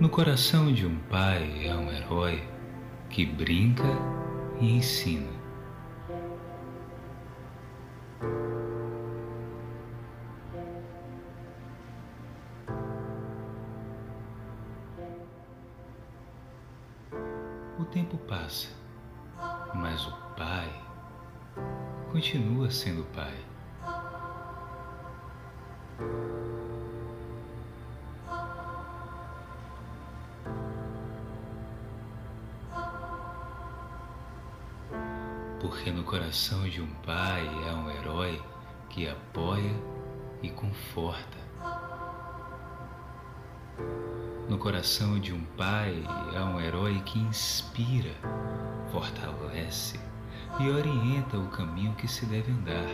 No coração de um pai é um herói que brinca e ensina. Coração de um pai há um herói que apoia e conforta. No coração de um pai há um herói que inspira, fortalece e orienta o caminho que se deve andar,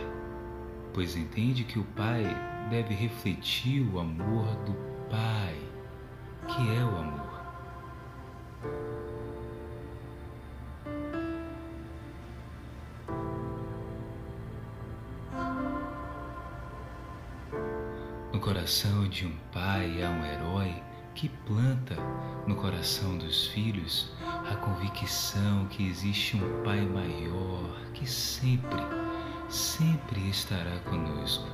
pois entende que o pai deve refletir o amor do pai, que é o amor. No coração de um pai há um herói que planta no coração dos filhos a convicção que existe um Pai maior que sempre, sempre estará conosco.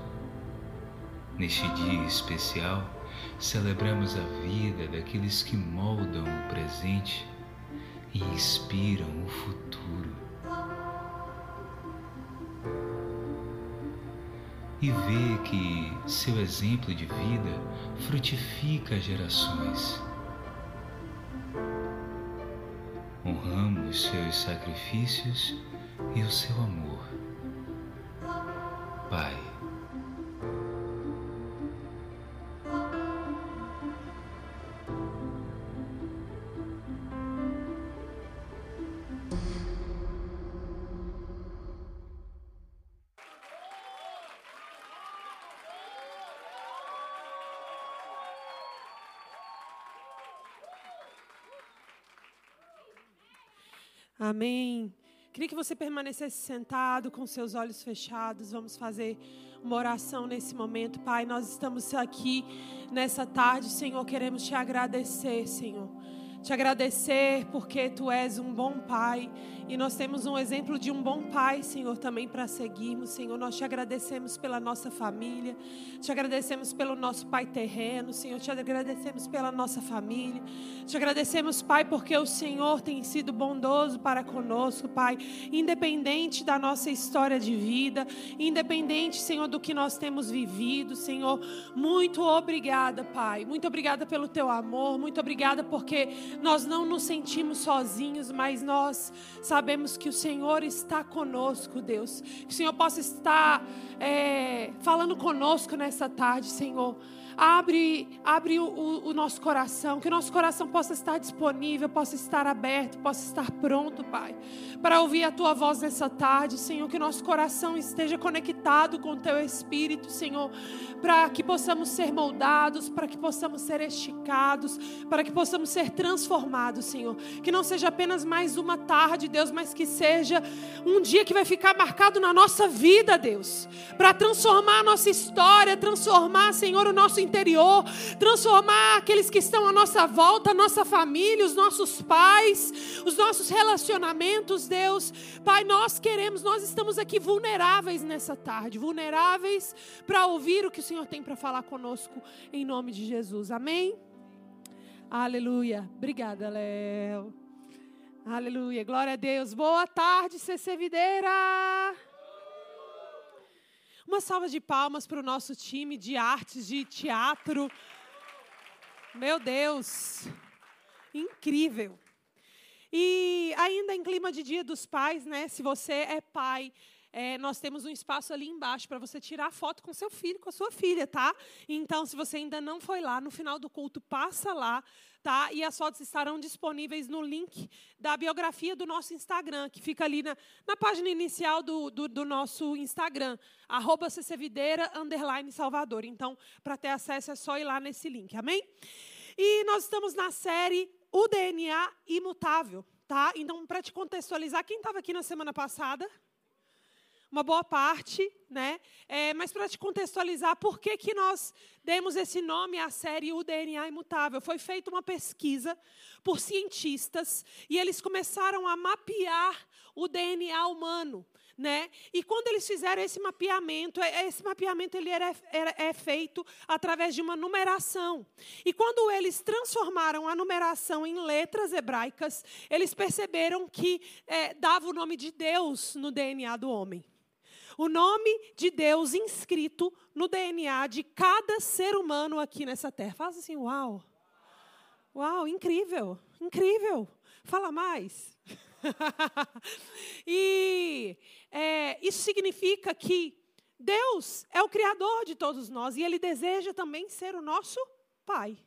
Neste dia especial, celebramos a vida daqueles que moldam o presente e inspiram o futuro. E vê que seu exemplo de vida frutifica gerações. Honramos seus sacrifícios e o seu amor. Pai. Que você permanecesse sentado com seus olhos fechados. Vamos fazer uma oração nesse momento. Pai, nós estamos aqui nessa tarde, Senhor, queremos te agradecer, Senhor te agradecer porque tu és um bom pai e nós temos um exemplo de um bom pai, Senhor, também para seguirmos, Senhor. Nós te agradecemos pela nossa família, te agradecemos pelo nosso pai terreno, Senhor, te agradecemos pela nossa família, te agradecemos, Pai, porque o Senhor tem sido bondoso para conosco, Pai, independente da nossa história de vida, independente, Senhor, do que nós temos vivido, Senhor. Muito obrigada, Pai, muito obrigada pelo teu amor, muito obrigada porque nós não nos sentimos sozinhos, mas nós sabemos que o Senhor está conosco, Deus. Que o Senhor possa estar é, falando conosco nessa tarde, Senhor. Abre, abre o, o, nosso coração, que o nosso coração possa estar disponível, possa estar aberto, possa estar pronto, Pai, para ouvir a Tua voz nessa tarde, Senhor. Que o nosso coração esteja conectado com o Teu Espírito, Senhor, para que possamos ser moldados, para que possamos ser esticados, para que possamos ser transformados, Senhor. Que não seja apenas mais uma tarde, Deus, mas que seja um dia que vai ficar marcado na nossa vida, Deus, para transformar a nossa história, transformar, Senhor, o nosso interior, transformar aqueles que estão à nossa volta, a nossa família, os nossos pais, os nossos relacionamentos, Deus. Pai, nós queremos, nós estamos aqui vulneráveis nessa tarde, vulneráveis para ouvir o que o Senhor tem para falar conosco, em nome de Jesus. Amém? Aleluia. Obrigada, Léo. Aleluia. Glória a Deus. Boa tarde, CC Videira. Uma salva de palmas para o nosso time de artes, de teatro. Meu Deus, incrível. E ainda em clima de Dia dos Pais, né? Se você é pai, é, nós temos um espaço ali embaixo para você tirar foto com seu filho, com a sua filha, tá? Então, se você ainda não foi lá, no final do culto, passa lá tá? E as fotos estarão disponíveis no link da biografia do nosso Instagram, que fica ali na, na página inicial do, do, do nosso Instagram, arroba ccvideira, underline Salvador. Então, para ter acesso é só ir lá nesse link, amém? E nós estamos na série O DNA Imutável, tá? Então, para te contextualizar, quem estava aqui na semana passada? Uma boa parte, né? É, mas para te contextualizar, por que, que nós demos esse nome à série O DNA Imutável? Foi feita uma pesquisa por cientistas e eles começaram a mapear o DNA humano. Né? E quando eles fizeram esse mapeamento, é, esse mapeamento ele era, era, é feito através de uma numeração. E quando eles transformaram a numeração em letras hebraicas, eles perceberam que é, dava o nome de Deus no DNA do homem. O nome de Deus inscrito no DNA de cada ser humano aqui nessa terra. Faz assim, uau. Uau, incrível, incrível. Fala mais. e é, isso significa que Deus é o Criador de todos nós e Ele deseja também ser o nosso Pai.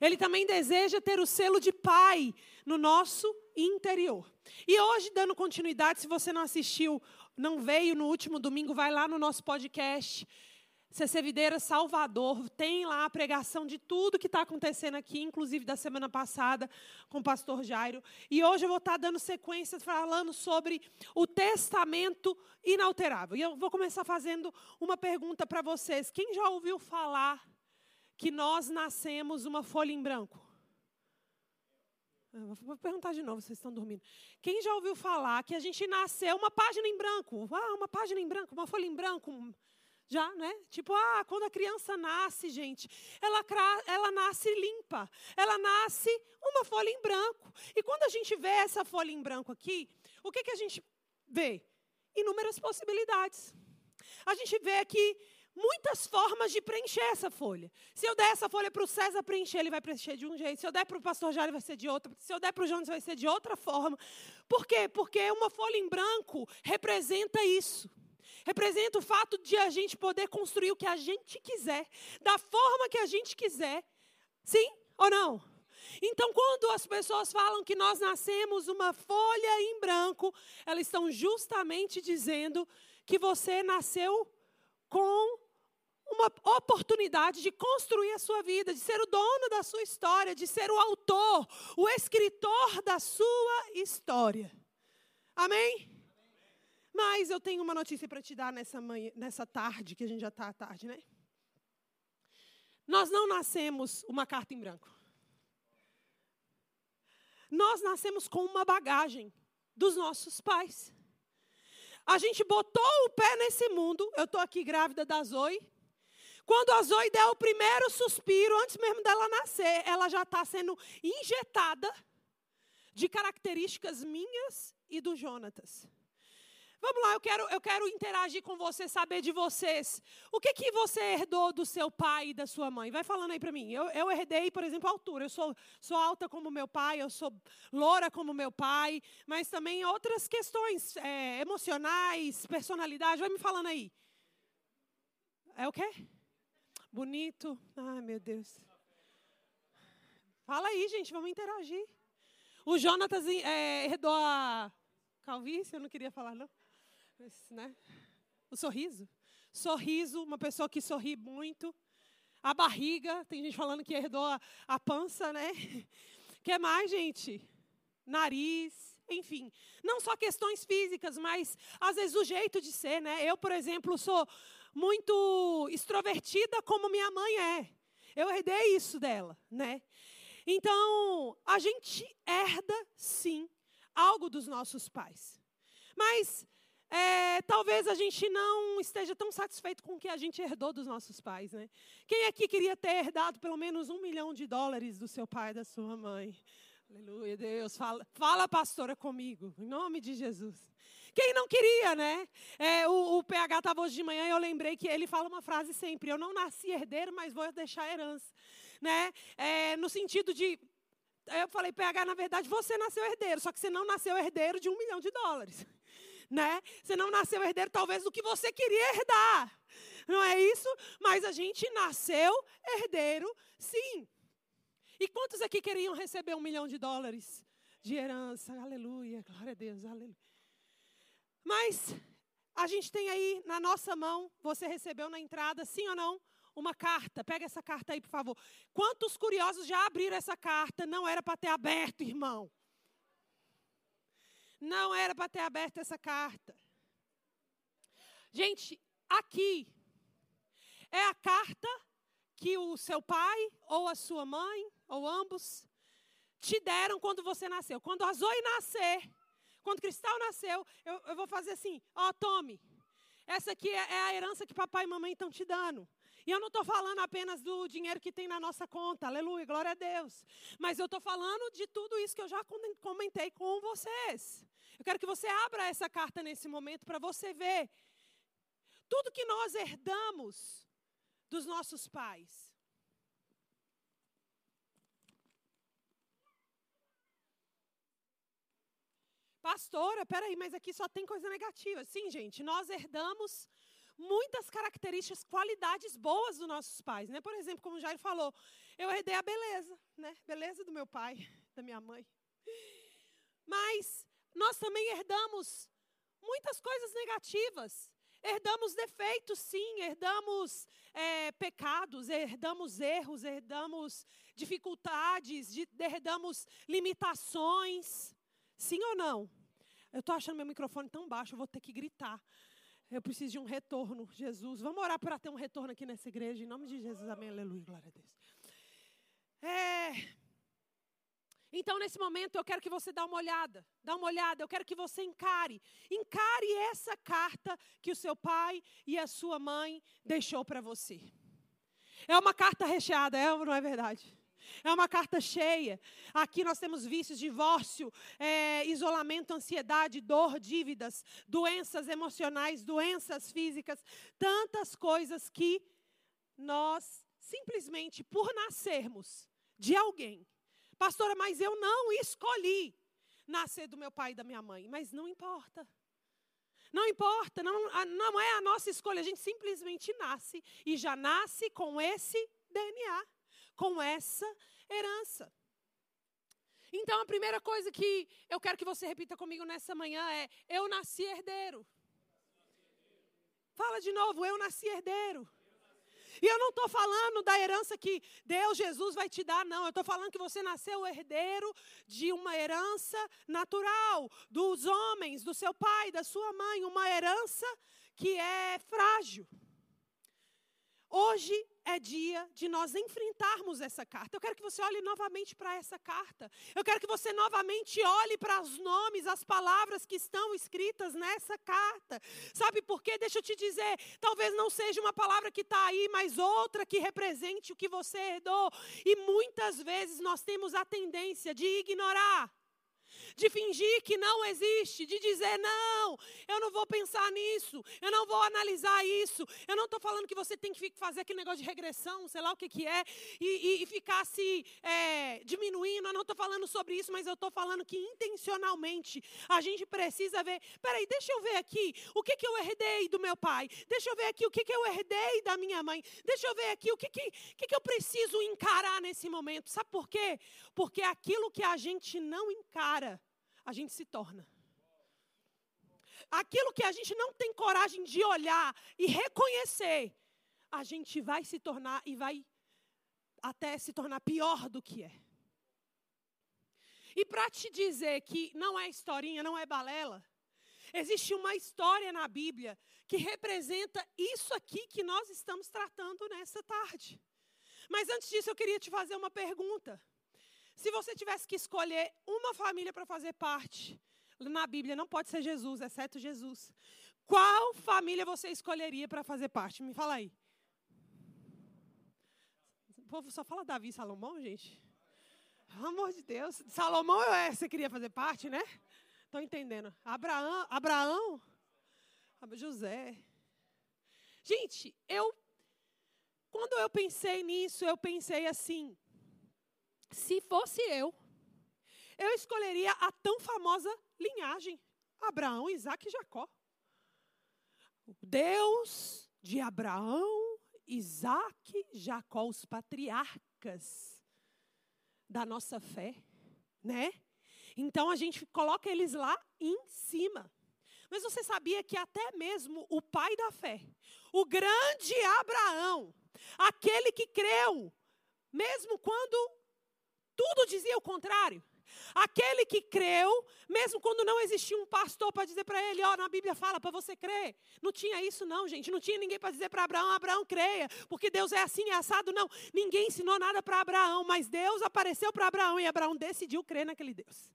Ele também deseja ter o selo de Pai no nosso interior. E hoje, dando continuidade, se você não assistiu, não veio no último domingo, vai lá no nosso podcast. CC Videira Salvador, tem lá a pregação de tudo que está acontecendo aqui, inclusive da semana passada com o pastor Jairo. E hoje eu vou estar tá dando sequência falando sobre o testamento inalterável. E eu vou começar fazendo uma pergunta para vocês. Quem já ouviu falar que nós nascemos uma folha em branco? Vou perguntar de novo, vocês estão dormindo. Quem já ouviu falar que a gente nasceu uma página em branco? Ah, uma página em branco, uma folha em branco. Já, né? Tipo, ah, quando a criança nasce, gente, ela, ela nasce limpa. Ela nasce uma folha em branco. E quando a gente vê essa folha em branco aqui, o que, que a gente vê? Inúmeras possibilidades. A gente vê aqui muitas formas de preencher essa folha. Se eu der essa folha para o César preencher, ele vai preencher de um jeito. Se eu der para o pastor Jário, vai ser de outro. Se eu der para o Jonas, vai ser de outra forma. Por quê? Porque uma folha em branco representa isso. Representa o fato de a gente poder construir o que a gente quiser, da forma que a gente quiser. Sim ou não? Então, quando as pessoas falam que nós nascemos uma folha em branco, elas estão justamente dizendo que você nasceu com uma oportunidade de construir a sua vida, de ser o dono da sua história, de ser o autor, o escritor da sua história. Amém? Mas eu tenho uma notícia para te dar nessa, manhã, nessa tarde, que a gente já está à tarde, né? Nós não nascemos uma carta em branco. Nós nascemos com uma bagagem dos nossos pais. A gente botou o pé nesse mundo. Eu estou aqui grávida da Zoe. Quando a Zoe der o primeiro suspiro, antes mesmo dela nascer, ela já está sendo injetada de características minhas e do Jonatas. Vamos lá, eu quero, eu quero interagir com você, saber de vocês. O que, que você herdou do seu pai e da sua mãe? Vai falando aí para mim. Eu, eu herdei, por exemplo, a altura. Eu sou, sou alta como meu pai, eu sou loura como meu pai, mas também outras questões é, emocionais, personalidade. Vai me falando aí. É o quê? Bonito. Ai, meu Deus. Fala aí, gente, vamos interagir. O Jonatas é, herdou a calvície, eu não queria falar, não né? O sorriso. Sorriso, uma pessoa que sorri muito. A barriga, tem gente falando que herdou a, a pança, né? que mais, gente? Nariz, enfim. Não só questões físicas, mas às vezes o jeito de ser, né? Eu, por exemplo, sou muito extrovertida como minha mãe é. Eu herdei isso dela, né? Então, a gente herda, sim, algo dos nossos pais. Mas é, talvez a gente não esteja tão satisfeito com o que a gente herdou dos nossos pais, né? Quem aqui queria ter herdado pelo menos um milhão de dólares do seu pai e da sua mãe? Aleluia, Deus. Fala, fala pastora, comigo, em nome de Jesus. Quem não queria, né? É, o, o, PH estava hoje de manhã e eu lembrei que ele fala uma frase sempre: Eu não nasci herdeiro, mas vou deixar herança. Né? É, no sentido de. Eu falei, PH, na verdade você nasceu herdeiro, só que você não nasceu herdeiro de um milhão de dólares né? Você não nasceu herdeiro talvez do que você queria herdar. Não é isso? Mas a gente nasceu herdeiro, sim. E quantos aqui queriam receber um milhão de dólares de herança? Aleluia, glória a Deus, aleluia. Mas a gente tem aí na nossa mão, você recebeu na entrada, sim ou não? Uma carta, pega essa carta aí, por favor. Quantos curiosos já abriram essa carta? Não era para ter aberto, irmão. Não era para ter aberto essa carta. Gente, aqui é a carta que o seu pai ou a sua mãe, ou ambos, te deram quando você nasceu. Quando a Zoe nascer, quando Cristal nasceu, eu, eu vou fazer assim: ó, tome. Essa aqui é, é a herança que papai e mamãe estão te dando. E eu não estou falando apenas do dinheiro que tem na nossa conta, aleluia, glória a Deus. Mas eu estou falando de tudo isso que eu já comentei com vocês. Eu quero que você abra essa carta nesse momento para você ver tudo que nós herdamos dos nossos pais. Pastora, peraí, mas aqui só tem coisa negativa. Sim, gente, nós herdamos muitas características, qualidades boas dos nossos pais, né? Por exemplo, como o Jair falou, eu herdei a beleza, né? Beleza do meu pai, da minha mãe. Mas nós também herdamos muitas coisas negativas. Herdamos defeitos, sim, herdamos é, pecados, herdamos erros, herdamos dificuldades, herdamos limitações. Sim ou não? Eu estou achando meu microfone tão baixo, eu vou ter que gritar. Eu preciso de um retorno, Jesus. Vamos orar para ter um retorno aqui nessa igreja, em nome de Jesus. Amém, aleluia, glória a Deus. É. Então, nesse momento, eu quero que você dê uma olhada. Dá uma olhada, eu quero que você encare. Encare essa carta que o seu pai e a sua mãe deixou para você. É uma carta recheada, é ou não é verdade? É uma carta cheia. Aqui nós temos vícios, divórcio, é, isolamento, ansiedade, dor, dívidas, doenças emocionais, doenças físicas, tantas coisas que nós simplesmente por nascermos de alguém Pastora, mas eu não escolhi nascer do meu pai e da minha mãe. Mas não importa. Não importa, não, não é a nossa escolha. A gente simplesmente nasce e já nasce com esse DNA, com essa herança. Então, a primeira coisa que eu quero que você repita comigo nessa manhã é: Eu nasci herdeiro. Fala de novo, eu nasci herdeiro. E eu não estou falando da herança que Deus, Jesus vai te dar, não. Eu estou falando que você nasceu herdeiro de uma herança natural, dos homens, do seu pai, da sua mãe, uma herança que é frágil. Hoje é dia de nós enfrentarmos essa carta. Eu quero que você olhe novamente para essa carta. Eu quero que você novamente olhe para os nomes, as palavras que estão escritas nessa carta. Sabe por quê? Deixa eu te dizer. Talvez não seja uma palavra que está aí, mas outra que represente o que você herdou. E muitas vezes nós temos a tendência de ignorar de fingir que não existe, de dizer, não, eu não vou pensar nisso, eu não vou analisar isso. Eu não estou falando que você tem que fazer aquele negócio de regressão, sei lá o que, que é, e, e, e ficar se é, diminuindo. Eu não estou falando sobre isso, mas eu estou falando que intencionalmente a gente precisa ver. Peraí, deixa eu ver aqui o que, que eu herdei do meu pai, deixa eu ver aqui o que, que eu herdei da minha mãe, deixa eu ver aqui o que, que, que, que eu preciso encarar nesse momento. Sabe por quê? Porque aquilo que a gente não encara, a gente se torna. Aquilo que a gente não tem coragem de olhar e reconhecer, a gente vai se tornar e vai até se tornar pior do que é. E para te dizer que não é historinha, não é balela, existe uma história na Bíblia que representa isso aqui que nós estamos tratando nessa tarde. Mas antes disso, eu queria te fazer uma pergunta. Se você tivesse que escolher uma família para fazer parte, na Bíblia não pode ser Jesus, exceto Jesus. Qual família você escolheria para fazer parte? Me fala aí. O povo só fala Davi e Salomão, gente. Pelo amor de Deus. Salomão é, você queria fazer parte, né? Estou entendendo. Abraão, Abraão, José. Gente, eu quando eu pensei nisso, eu pensei assim: se fosse eu, eu escolheria a tão famosa linhagem: Abraão, Isaac e Jacó. Deus de Abraão, Isaac, Jacó, os patriarcas da nossa fé, né? Então a gente coloca eles lá em cima. Mas você sabia que até mesmo o pai da fé, o grande Abraão, aquele que creu, mesmo quando tudo dizia o contrário. Aquele que creu, mesmo quando não existia um pastor para dizer para ele, ó, oh, na Bíblia fala para você crer. Não tinha isso não, gente. Não tinha ninguém para dizer para Abraão, Abraão creia, porque Deus é assim, é assado. Não, ninguém ensinou nada para Abraão, mas Deus apareceu para Abraão e Abraão decidiu crer naquele Deus.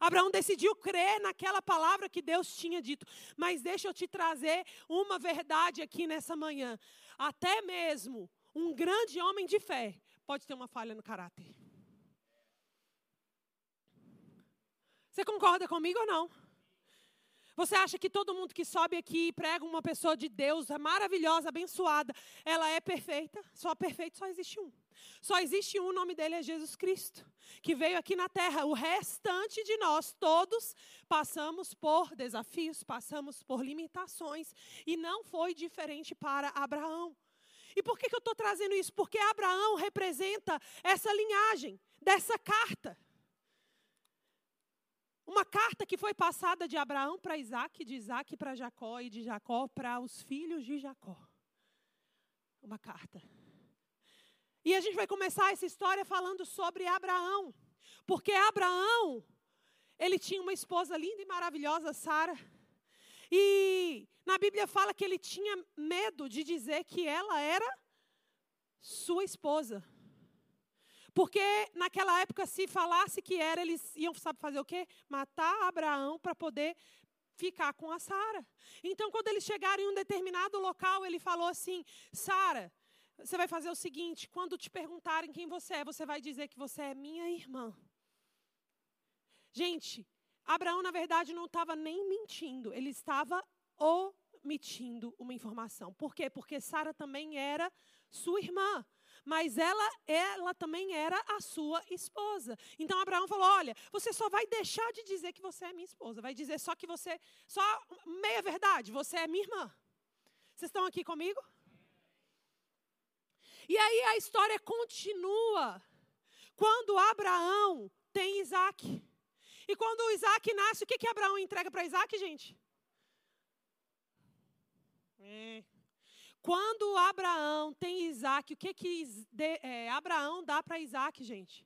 Abraão decidiu crer naquela palavra que Deus tinha dito. Mas deixa eu te trazer uma verdade aqui nessa manhã. Até mesmo um grande homem de fé pode ter uma falha no caráter. Você concorda comigo ou não? Você acha que todo mundo que sobe aqui e prega uma pessoa de Deus é maravilhosa, abençoada, ela é perfeita? Só perfeito só existe um. Só existe um, o nome dele é Jesus Cristo, que veio aqui na terra. O restante de nós, todos, passamos por desafios, passamos por limitações, e não foi diferente para Abraão. E por que, que eu estou trazendo isso? Porque Abraão representa essa linhagem, dessa carta. Uma carta que foi passada de Abraão para Isaac, de Isaac para Jacó e de Jacó para os filhos de Jacó. Uma carta. E a gente vai começar essa história falando sobre Abraão. Porque Abraão, ele tinha uma esposa linda e maravilhosa, Sara. E na Bíblia fala que ele tinha medo de dizer que ela era sua esposa. Porque naquela época, se falasse que era, eles iam, sabe fazer o quê? Matar Abraão para poder ficar com a Sara. Então, quando eles chegaram em um determinado local, ele falou assim: Sara, você vai fazer o seguinte: quando te perguntarem quem você é, você vai dizer que você é minha irmã. Gente, Abraão, na verdade, não estava nem mentindo, ele estava omitindo uma informação. Por quê? Porque Sara também era sua irmã mas ela, ela também era a sua esposa. Então Abraão falou: Olha, você só vai deixar de dizer que você é minha esposa, vai dizer só que você, só meia verdade, você é minha irmã. Vocês estão aqui comigo? E aí a história continua. Quando Abraão tem Isaac. E quando Isaac nasce, o que, que Abraão entrega para Isaac, gente? É. Quando Abraão tem Isaac, o que, que é, Abraão dá para Isaac, gente?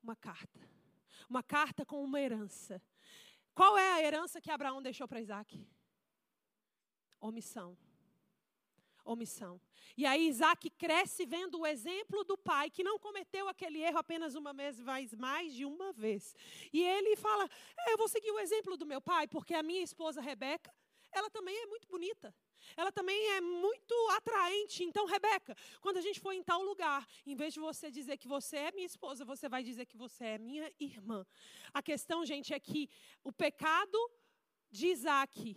Uma carta. Uma carta com uma herança. Qual é a herança que Abraão deixou para Isaac? Omissão. Omissão. E aí Isaac cresce vendo o exemplo do pai, que não cometeu aquele erro apenas uma vez, mas mais de uma vez. E ele fala: é, Eu vou seguir o exemplo do meu pai, porque a minha esposa Rebeca, ela também é muito bonita ela também é muito atraente. Então, Rebeca, quando a gente for em tal lugar, em vez de você dizer que você é minha esposa, você vai dizer que você é minha irmã. A questão, gente, é que o pecado de Isaac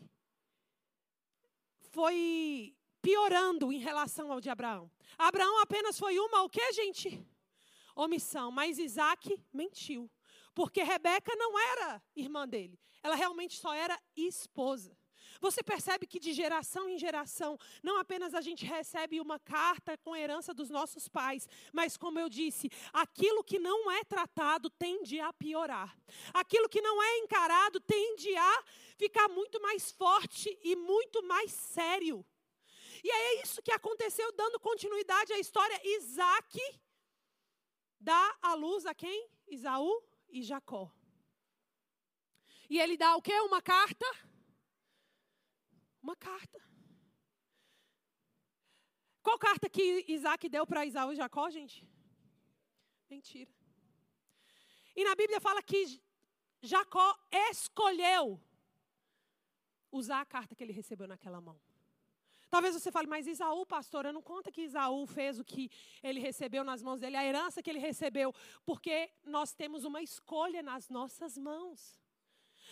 foi piorando em relação ao de Abraão. Abraão apenas foi uma, o que, gente? Omissão. Mas Isaac mentiu. Porque Rebeca não era irmã dele. Ela realmente só era esposa. Você percebe que de geração em geração, não apenas a gente recebe uma carta com herança dos nossos pais, mas como eu disse, aquilo que não é tratado tende a piorar. Aquilo que não é encarado tende a ficar muito mais forte e muito mais sério. E é isso que aconteceu, dando continuidade à história. Isaac dá a luz a quem? Isaú e Jacó. E ele dá o que? Uma carta uma carta. Qual carta que Isaac deu para Isaú e Jacó, gente? Mentira. E na Bíblia fala que Jacó escolheu usar a carta que ele recebeu naquela mão. Talvez você fale, mas Isaú, pastora, não conta que Isaú fez o que ele recebeu nas mãos dele, a herança que ele recebeu, porque nós temos uma escolha nas nossas mãos.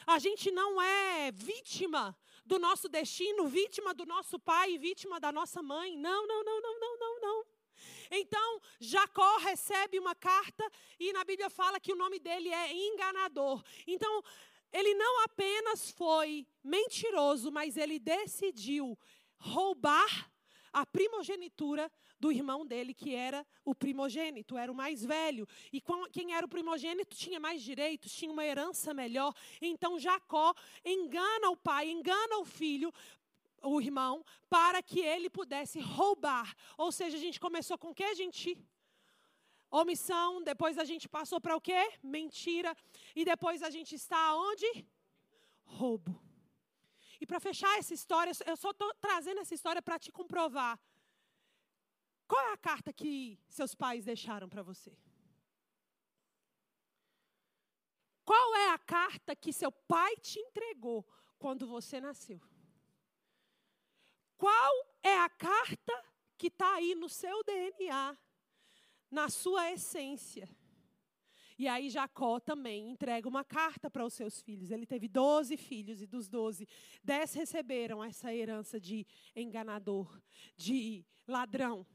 A gente não é vítima do nosso destino, vítima do nosso pai, vítima da nossa mãe. Não, não, não, não, não, não, não. Então, Jacó recebe uma carta e na Bíblia fala que o nome dele é enganador. Então, ele não apenas foi mentiroso, mas ele decidiu roubar a primogenitura do irmão dele, que era o primogênito, era o mais velho. E quem era o primogênito tinha mais direitos, tinha uma herança melhor. Então Jacó engana o pai, engana o filho, o irmão, para que ele pudesse roubar. Ou seja, a gente começou com o que, gente? Omissão, depois a gente passou para o quê? Mentira. E depois a gente está onde? Roubo. E para fechar essa história, eu só estou trazendo essa história para te comprovar. Qual é a carta que seus pais deixaram para você? Qual é a carta que seu pai te entregou quando você nasceu? Qual é a carta que está aí no seu DNA, na sua essência? E aí Jacó também entrega uma carta para os seus filhos. Ele teve doze filhos e dos doze, dez receberam essa herança de enganador, de ladrão.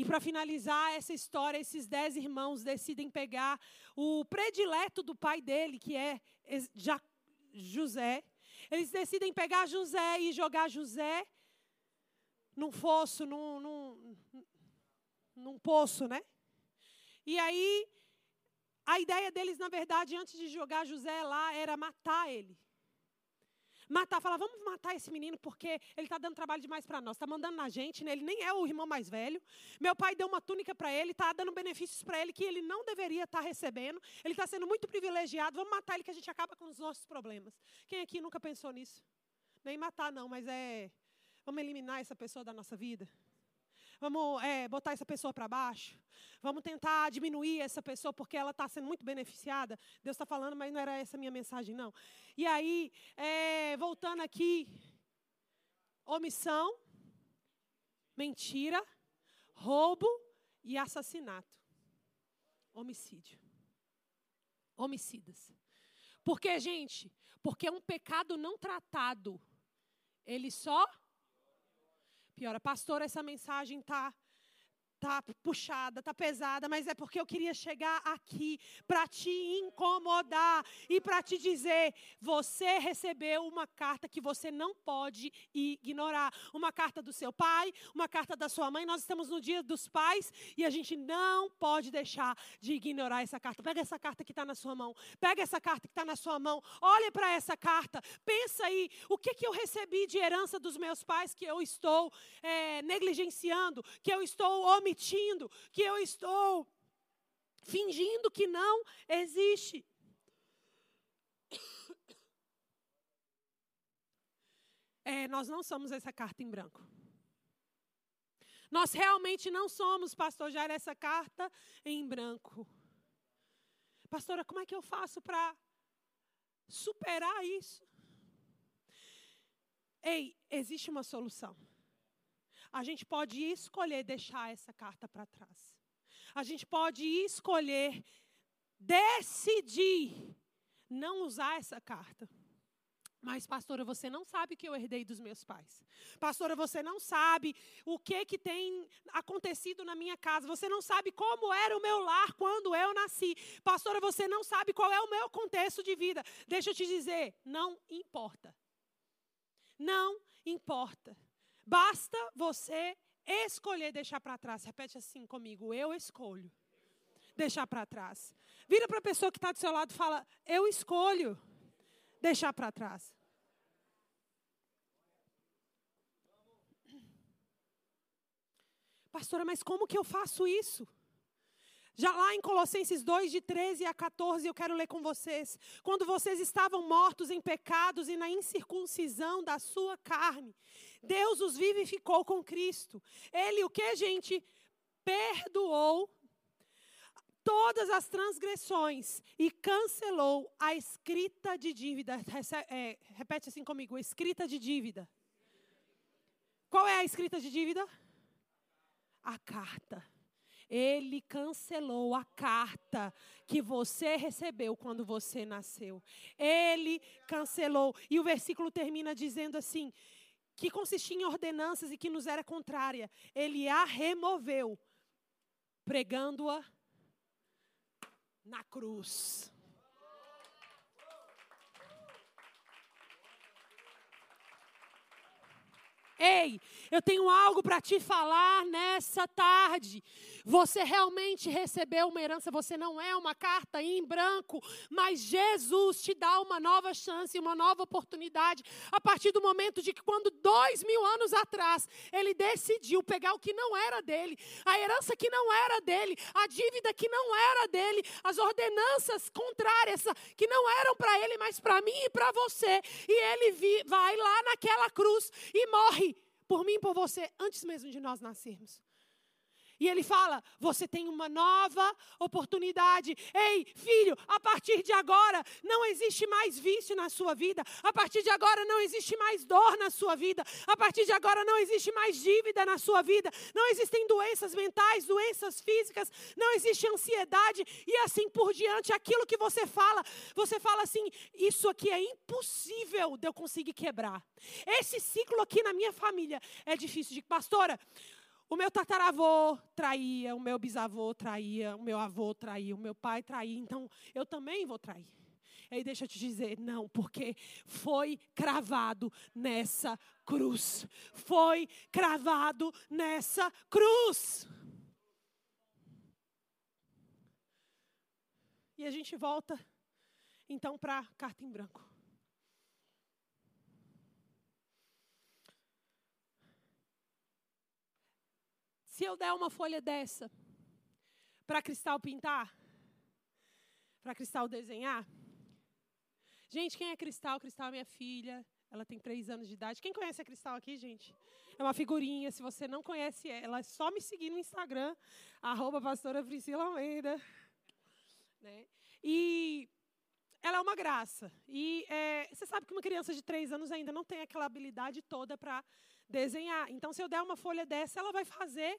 E para finalizar essa história, esses dez irmãos decidem pegar o predileto do pai dele, que é José. Eles decidem pegar José e jogar José num fosso, num, num, num poço, né? E aí, a ideia deles, na verdade, antes de jogar José lá, era matar ele matar, falar, vamos matar esse menino porque ele está dando trabalho demais para nós, está mandando na gente, né? ele nem é o irmão mais velho. Meu pai deu uma túnica para ele, está dando benefícios para ele que ele não deveria estar tá recebendo. Ele está sendo muito privilegiado, vamos matar ele que a gente acaba com os nossos problemas. Quem aqui nunca pensou nisso? Nem matar não, mas é, vamos eliminar essa pessoa da nossa vida? Vamos é, botar essa pessoa para baixo. Vamos tentar diminuir essa pessoa porque ela está sendo muito beneficiada. Deus está falando, mas não era essa a minha mensagem, não. E aí, é, voltando aqui, omissão, mentira, roubo e assassinato. Homicídio. Homicidas. Porque, gente, porque um pecado não tratado, ele só piora. Pastor, essa mensagem está tá puxada, tá pesada, mas é porque eu queria chegar aqui para te incomodar e para te dizer, você recebeu uma carta que você não pode ignorar, uma carta do seu pai, uma carta da sua mãe. Nós estamos no dia dos pais e a gente não pode deixar de ignorar essa carta. Pega essa carta que está na sua mão, pega essa carta que está na sua mão, olha para essa carta, pensa aí, o que que eu recebi de herança dos meus pais que eu estou é, negligenciando, que eu estou omitindo admitindo que eu estou fingindo que não existe. É, nós não somos essa carta em branco. Nós realmente não somos, pastor Jair, essa carta em branco. Pastora, como é que eu faço para superar isso? Ei, existe uma solução a gente pode escolher deixar essa carta para trás. A gente pode escolher decidir não usar essa carta. Mas, pastora, você não sabe o que eu herdei dos meus pais. Pastora, você não sabe o que, que tem acontecido na minha casa. Você não sabe como era o meu lar quando eu nasci. Pastora, você não sabe qual é o meu contexto de vida. Deixa eu te dizer, não importa. Não importa. Basta você escolher deixar para trás. Repete assim comigo: eu escolho deixar para trás. Vira para a pessoa que está do seu lado e fala: eu escolho deixar para trás. Pastora, mas como que eu faço isso? Já lá em Colossenses 2, de 13 a 14, eu quero ler com vocês. Quando vocês estavam mortos em pecados e na incircuncisão da sua carne, Deus os vivificou com Cristo. Ele, o que, gente? Perdoou todas as transgressões e cancelou a escrita de dívida. É, repete assim comigo: escrita de dívida. Qual é a escrita de dívida? A carta. Ele cancelou a carta que você recebeu quando você nasceu. Ele cancelou. E o versículo termina dizendo assim: que consistia em ordenanças e que nos era contrária, ele a removeu, pregando-a na cruz. Ei, eu tenho algo para te falar nessa tarde. Você realmente recebeu uma herança, você não é uma carta em branco, mas Jesus te dá uma nova chance, uma nova oportunidade, a partir do momento de que, quando dois mil anos atrás, ele decidiu pegar o que não era dele, a herança que não era dele, a dívida que não era dele, as ordenanças contrárias que não eram para ele, mas para mim e para você, e ele vi, vai lá naquela cruz e morre por mim e por você, antes mesmo de nós nascermos. E ele fala: você tem uma nova oportunidade. Ei, filho, a partir de agora não existe mais vício na sua vida. A partir de agora não existe mais dor na sua vida. A partir de agora não existe mais dívida na sua vida. Não existem doenças mentais, doenças físicas, não existe ansiedade e assim por diante. Aquilo que você fala, você fala assim: isso aqui é impossível de eu conseguir quebrar. Esse ciclo aqui na minha família é difícil de, pastora. O meu tataravô traía, o meu bisavô traía, o meu avô traía, o meu pai traía, então eu também vou trair. E aí deixa eu te dizer, não, porque foi cravado nessa cruz. Foi cravado nessa cruz. E a gente volta então para a carta em branco. Se eu der uma folha dessa para Cristal pintar, para Cristal desenhar. Gente, quem é Cristal? Cristal é minha filha. Ela tem três anos de idade. Quem conhece a Cristal aqui, gente? É uma figurinha. Se você não conhece ela, é só me seguir no Instagram, arroba pastora Priscila Almeida. Né? E ela é uma graça. E é, você sabe que uma criança de três anos ainda não tem aquela habilidade toda para desenhar. Então, se eu der uma folha dessa, ela vai fazer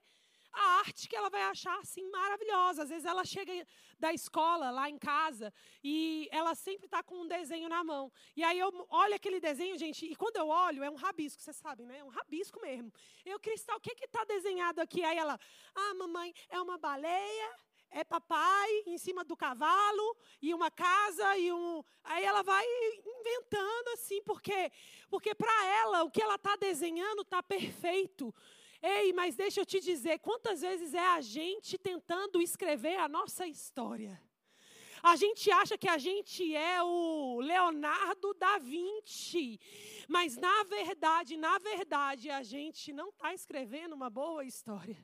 a arte que ela vai achar assim maravilhosa. Às vezes ela chega da escola lá em casa e ela sempre está com um desenho na mão. E aí eu olho aquele desenho, gente, e quando eu olho é um rabisco, vocês sabem, né? É um rabisco mesmo. Eu, Cristal, o que está desenhado aqui? Aí ela, ah, mamãe, é uma baleia é papai em cima do cavalo e uma casa e um. Aí ela vai inventando assim, porque porque para ela o que ela está desenhando está perfeito. Ei, mas deixa eu te dizer, quantas vezes é a gente tentando escrever a nossa história? A gente acha que a gente é o Leonardo da Vinci, mas na verdade, na verdade, a gente não está escrevendo uma boa história.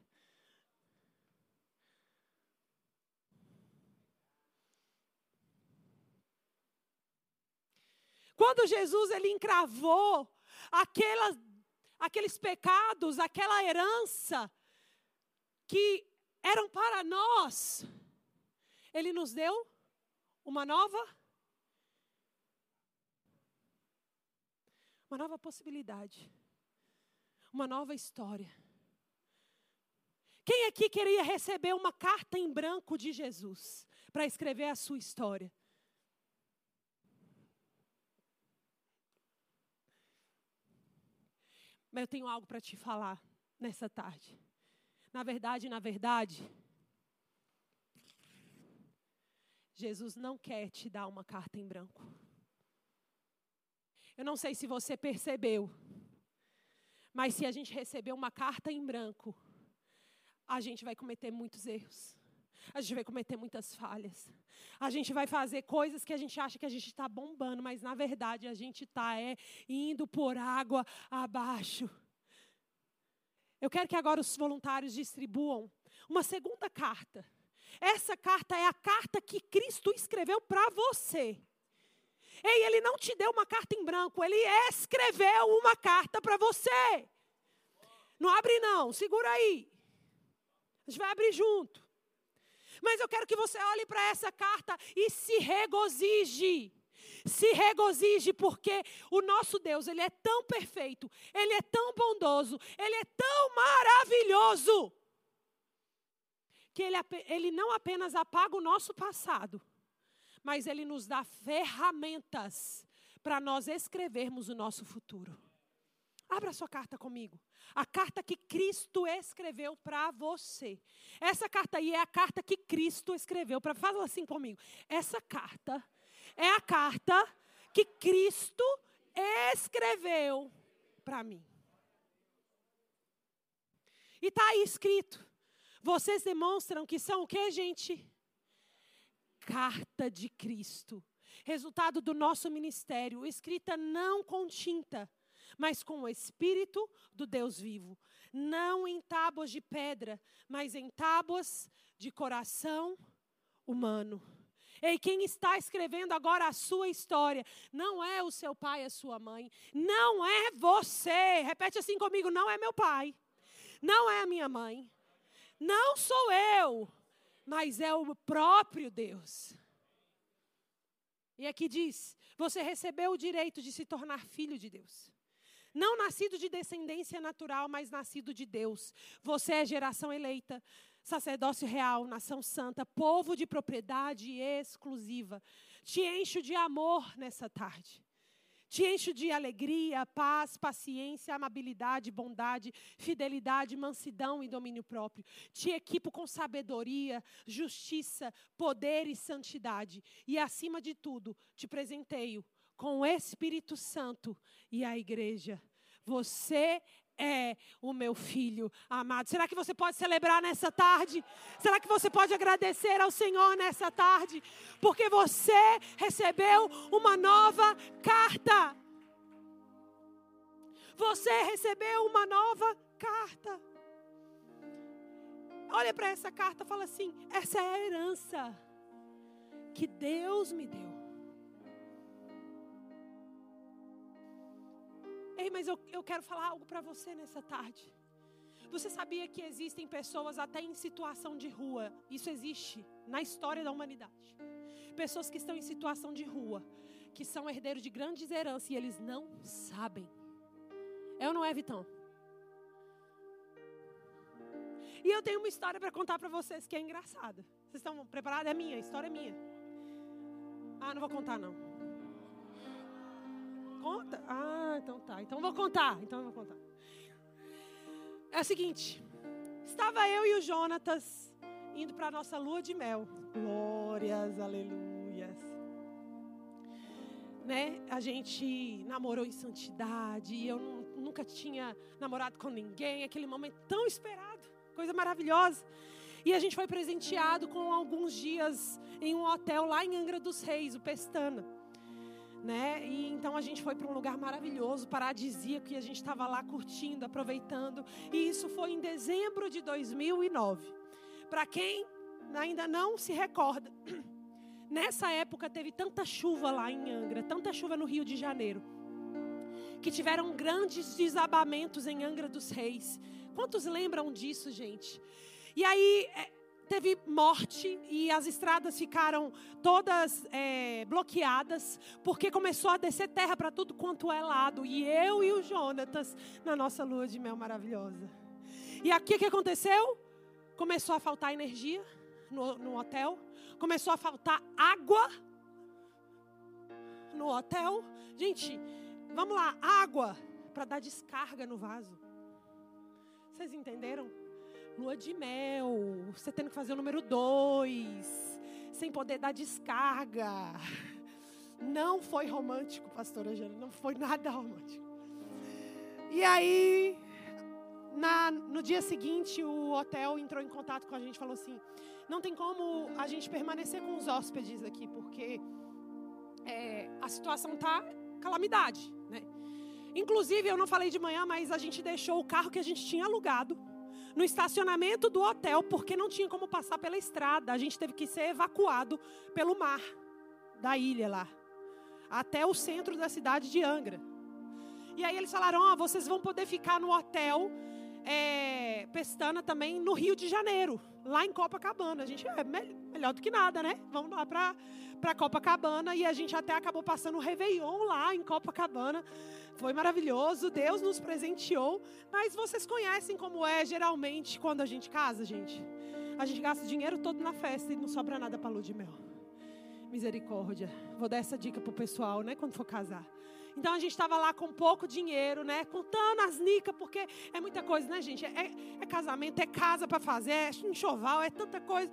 Quando Jesus ele encravou aquelas, aqueles pecados, aquela herança que eram para nós, ele nos deu uma nova uma nova possibilidade. Uma nova história. Quem aqui queria receber uma carta em branco de Jesus para escrever a sua história? Mas eu tenho algo para te falar nessa tarde. Na verdade, na verdade, Jesus não quer te dar uma carta em branco. Eu não sei se você percebeu, mas se a gente receber uma carta em branco, a gente vai cometer muitos erros a gente vai cometer muitas falhas. A gente vai fazer coisas que a gente acha que a gente está bombando, mas na verdade a gente está é, indo por água abaixo. Eu quero que agora os voluntários distribuam uma segunda carta. Essa carta é a carta que Cristo escreveu para você. Ei, ele não te deu uma carta em branco, ele escreveu uma carta para você. Não abre não, segura aí. A gente vai abrir junto. Mas eu quero que você olhe para essa carta e se regozije. Se regozije porque o nosso Deus, ele é tão perfeito, ele é tão bondoso, ele é tão maravilhoso que ele, ele não apenas apaga o nosso passado, mas ele nos dá ferramentas para nós escrevermos o nosso futuro. Abra sua carta comigo. A carta que Cristo escreveu para você. Essa carta aí é a carta que Cristo escreveu para fala assim comigo. Essa carta é a carta que Cristo escreveu para mim. E está aí escrito: Vocês demonstram que são o que, gente? Carta de Cristo. Resultado do nosso ministério, escrita não com tinta, mas com o Espírito do Deus vivo. Não em tábuas de pedra, mas em tábuas de coração humano. Ei, quem está escrevendo agora a sua história não é o seu pai, a sua mãe, não é você. Repete assim comigo: não é meu pai, não é a minha mãe, não sou eu, mas é o próprio Deus. E aqui diz: você recebeu o direito de se tornar filho de Deus. Não nascido de descendência natural, mas nascido de Deus. Você é geração eleita, sacerdócio real, nação santa, povo de propriedade exclusiva. Te encho de amor nessa tarde. Te encho de alegria, paz, paciência, amabilidade, bondade, fidelidade, mansidão e domínio próprio. Te equipo com sabedoria, justiça, poder e santidade. E acima de tudo, te presenteio com o Espírito Santo e a igreja. Você é o meu filho amado. Será que você pode celebrar nessa tarde? Será que você pode agradecer ao Senhor nessa tarde? Porque você recebeu uma nova carta. Você recebeu uma nova carta. Olha para essa carta fala assim: essa é a herança que Deus me deu. Ei, mas eu, eu quero falar algo para você nessa tarde. Você sabia que existem pessoas até em situação de rua? Isso existe na história da humanidade. Pessoas que estão em situação de rua, que são herdeiros de grandes heranças e eles não sabem. Ou não é, Vitão? E eu tenho uma história para contar para vocês que é engraçada. Vocês estão preparados? É minha, a história é minha. Ah, não vou contar não. Conta? Ah, então tá. Então vou contar. Então vou contar. É o seguinte: estava eu e o Jonatas indo para a nossa lua de mel. Glórias, aleluias. Né? A gente namorou em santidade. E eu nunca tinha namorado com ninguém. Aquele momento tão esperado. Coisa maravilhosa. E a gente foi presenteado com alguns dias em um hotel lá em Angra dos Reis, o Pestana né? E então a gente foi para um lugar maravilhoso, paradisíaco, e a gente estava lá curtindo, aproveitando. E isso foi em dezembro de 2009. Para quem ainda não se recorda, nessa época teve tanta chuva lá em Angra, tanta chuva no Rio de Janeiro, que tiveram grandes desabamentos em Angra dos Reis. Quantos lembram disso, gente? E aí, é, teve morte e as estradas ficaram todas é, bloqueadas, porque começou a descer terra para tudo quanto é lado. E eu e o Jonatas na nossa lua de mel maravilhosa. E aqui o que aconteceu? Começou a faltar energia no, no hotel, começou a faltar água no hotel. Gente, vamos lá, água para dar descarga no vaso. Vocês entenderam? Lua de mel, você tendo que fazer o número dois, sem poder dar descarga. Não foi romântico, pastora Angela, não foi nada romântico. E aí, na, no dia seguinte, o hotel entrou em contato com a gente e falou assim: não tem como a gente permanecer com os hóspedes aqui, porque é, a situação está calamidade. Né? Inclusive, eu não falei de manhã, mas a gente deixou o carro que a gente tinha alugado no estacionamento do hotel, porque não tinha como passar pela estrada. A gente teve que ser evacuado pelo mar da ilha lá, até o centro da cidade de Angra. E aí eles falaram: Ó, oh, vocês vão poder ficar no hotel é, Pestana também no Rio de Janeiro, lá em Copacabana. A gente é melhor do que nada, né? Vamos lá para Copacabana e a gente até acabou passando o Réveillon lá em Copacabana. Foi maravilhoso, Deus nos presenteou. Mas vocês conhecem como é geralmente quando a gente casa, gente? A gente gasta o dinheiro todo na festa e não sobra nada para lua de mel. Misericórdia. Vou dar essa dica pro pessoal, né, quando for casar. Então a gente estava lá com pouco dinheiro, né? Contando as nicas, porque é muita coisa, né, gente? É, é casamento, é casa para fazer, é enxoval, é tanta coisa.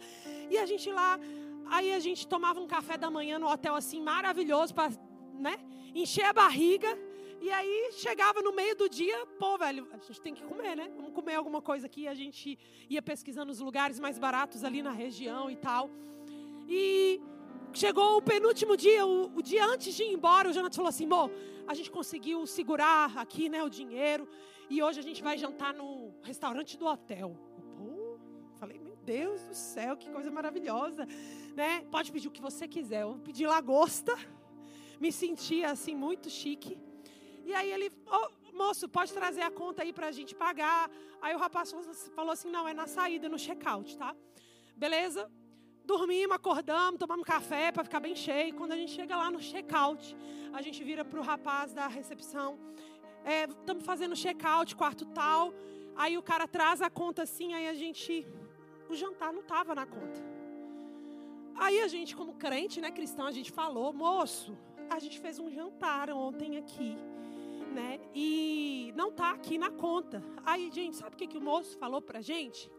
E a gente lá, aí a gente tomava um café da manhã no hotel assim, maravilhoso, para né, encher a barriga. E aí chegava no meio do dia, pô, velho, a gente tem que comer, né? Vamos comer alguma coisa aqui. A gente ia pesquisando os lugares mais baratos ali na região e tal. E chegou o penúltimo dia, o, o dia antes de ir embora, o Jonathan falou assim: Mo, a gente conseguiu segurar aqui, né, o dinheiro. E hoje a gente vai jantar no restaurante do hotel. Pô, falei, meu Deus do céu, que coisa maravilhosa, né? Pode pedir o que você quiser. Eu pedi lagosta, me sentia assim muito chique. E aí ele, oh, moço, pode trazer a conta aí para a gente pagar. Aí o rapaz falou assim, não, é na saída, no check-out, tá? Beleza? Dormimos, acordamos, tomamos café para ficar bem cheio. Quando a gente chega lá no check-out, a gente vira para o rapaz da recepção. Estamos é, fazendo check-out, quarto tal. Aí o cara traz a conta assim, aí a gente. O jantar não estava na conta. Aí a gente, como crente, né, cristão, a gente falou, moço, a gente fez um jantar ontem aqui né? E não tá aqui na conta. Aí, gente, sabe o que, que o moço falou pra gente?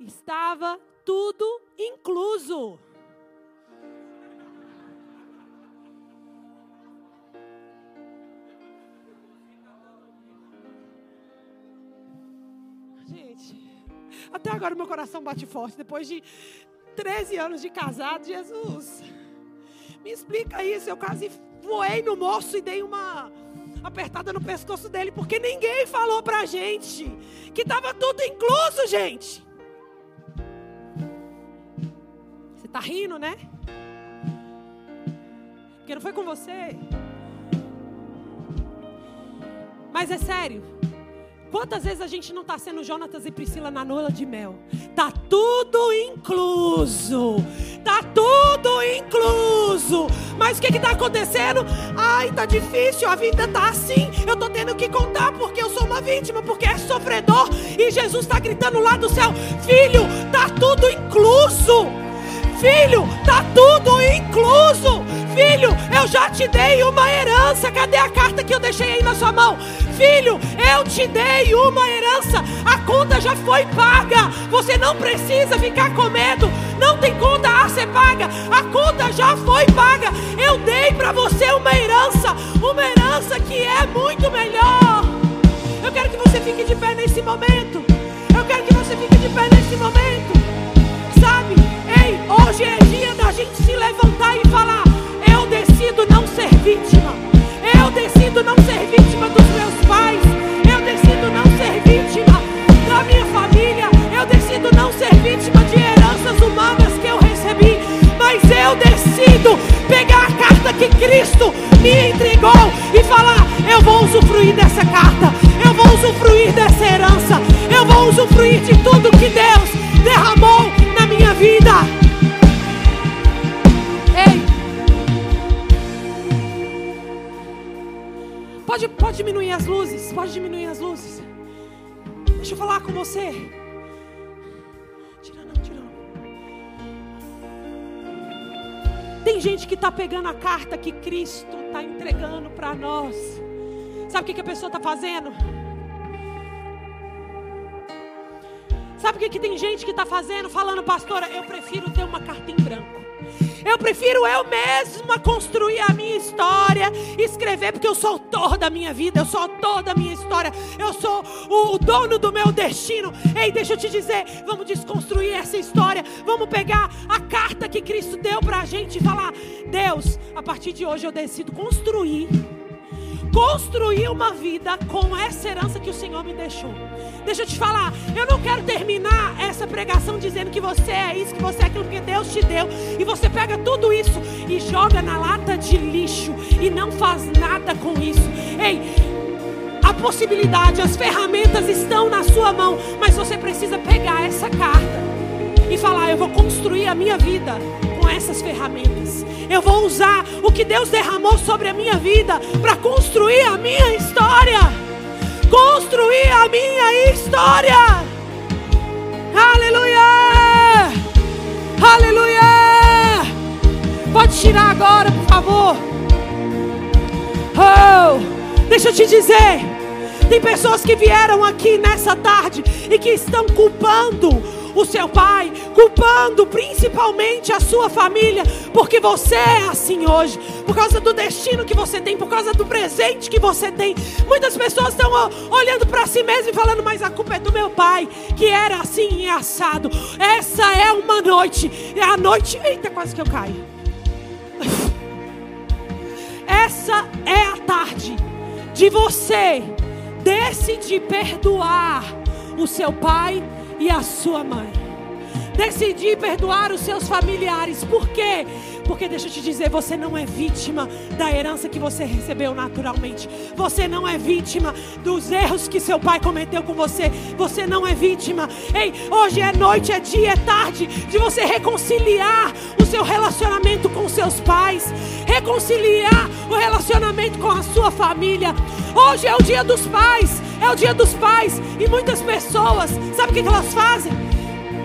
Estava tudo incluso. Gente, até agora meu coração bate forte. Depois de 13 anos de casado, Jesus, me explica isso. Eu quase voei no moço e dei uma apertada no pescoço dele, porque ninguém falou pra gente que estava tudo incluso, gente. Você tá rindo, né? Porque não foi com você. Mas é sério. Quantas vezes a gente não está sendo Jonatas e Priscila na nola de mel? Tá tudo incluso. Tá tudo incluso. Mas o que está acontecendo? Ai, tá difícil, a vida tá assim. Eu tô tendo que contar porque eu sou uma vítima, porque é sofredor. E Jesus está gritando lá do céu: Filho, tá tudo incluso. Filho, tá tudo incluso. Filho, eu já te dei uma herança. Cadê a carta que eu deixei aí na sua mão? Filho, eu te dei uma herança. A conta já foi paga. Você não precisa ficar com medo. Não tem conta a ser paga. A conta já foi paga. Eu dei para você uma herança. Uma herança que é muito melhor. Eu quero que você fique de pé nesse momento. Eu quero que você fique de pé nesse momento. Sabe? Ei, hoje é dia da gente se levantar e falar decido não ser vítima. Eu decido não ser vítima dos meus pais. Que Cristo me entregou e falar: eu vou usufruir dessa carta. Eu vou usufruir dessa herança. Eu vou usufruir de tudo que Deus derramou na minha vida. Pode, pode diminuir as luzes. Pode diminuir as luzes. Deixa eu falar com você. Tem gente que está pegando a carta que Cristo está entregando para nós. Sabe o que, que a pessoa está fazendo? Sabe o que, que tem gente que está fazendo? Falando, pastora, eu prefiro ter uma carta em branco. Eu prefiro eu mesma construir a minha história, escrever, porque eu sou autor da minha vida, eu sou autor da minha história, eu sou o, dono do meu destino. Ei, deixa eu te dizer, vamos desconstruir essa história, vamos pegar a carta que Cristo deu para a gente e falar: Deus, a partir de hoje eu decido construir construir uma vida com essa herança que o Senhor me deixou. Deixa eu te falar, eu não quero terminar essa pregação dizendo que você é isso, que você é aquilo que Deus te deu, e você pega tudo isso e joga na lata de lixo e não faz nada com isso. Ei, a possibilidade, as ferramentas estão na sua mão, mas você precisa pegar essa carta e falar: Eu vou construir a minha vida essas ferramentas. Eu vou usar o que Deus derramou sobre a minha vida para construir a minha história. Construir a minha história. Aleluia! Aleluia! Pode tirar agora, por favor. Oh, deixa eu te dizer. Tem pessoas que vieram aqui nessa tarde e que estão culpando o seu pai, culpando principalmente a sua família, porque você é assim hoje, por causa do destino que você tem, por causa do presente que você tem. Muitas pessoas estão olhando para si mesmo e falando: Mas a culpa é do meu pai, que era assim e assado. Essa é uma noite, é a noite. Eita, quase que eu caio. Essa é a tarde de você decidir perdoar o seu pai e a sua mãe. Decidir perdoar os seus familiares. Por quê? Porque deixa eu te dizer, você não é vítima da herança que você recebeu naturalmente. Você não é vítima dos erros que seu pai cometeu com você. Você não é vítima. Ei, hoje é noite, é dia, é tarde de você reconciliar o seu relacionamento com seus pais, reconciliar o relacionamento com a sua família. Hoje é o dia dos pais, é o dia dos pais e muitas pessoas, sabe o que elas fazem?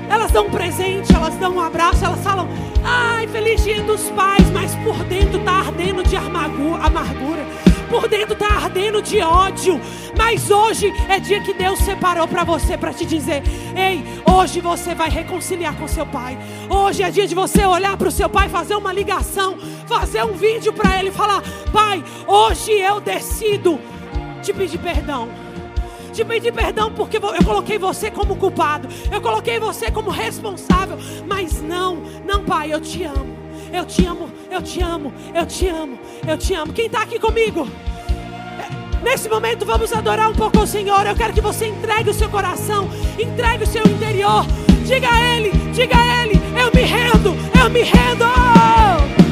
Elas dão um presente, elas dão um abraço, elas falam, ai, feliz dia dos pais, mas por dentro está ardendo de amargura, por dentro está ardendo de ódio. Mas hoje é dia que Deus separou para você para te dizer: ei, hoje você vai reconciliar com seu pai. Hoje é dia de você olhar para o seu pai, fazer uma ligação, fazer um vídeo para ele e falar: pai, hoje eu decido te pedir perdão te pedir perdão porque eu coloquei você como culpado, eu coloquei você como responsável, mas não, não, Pai, eu te amo, eu te amo, eu te amo, eu te amo, eu te amo. Quem está aqui comigo? Nesse momento vamos adorar um pouco ao Senhor. Eu quero que você entregue o seu coração, entregue o seu interior. Diga a Ele, diga a Ele, eu me rendo, eu me rendo.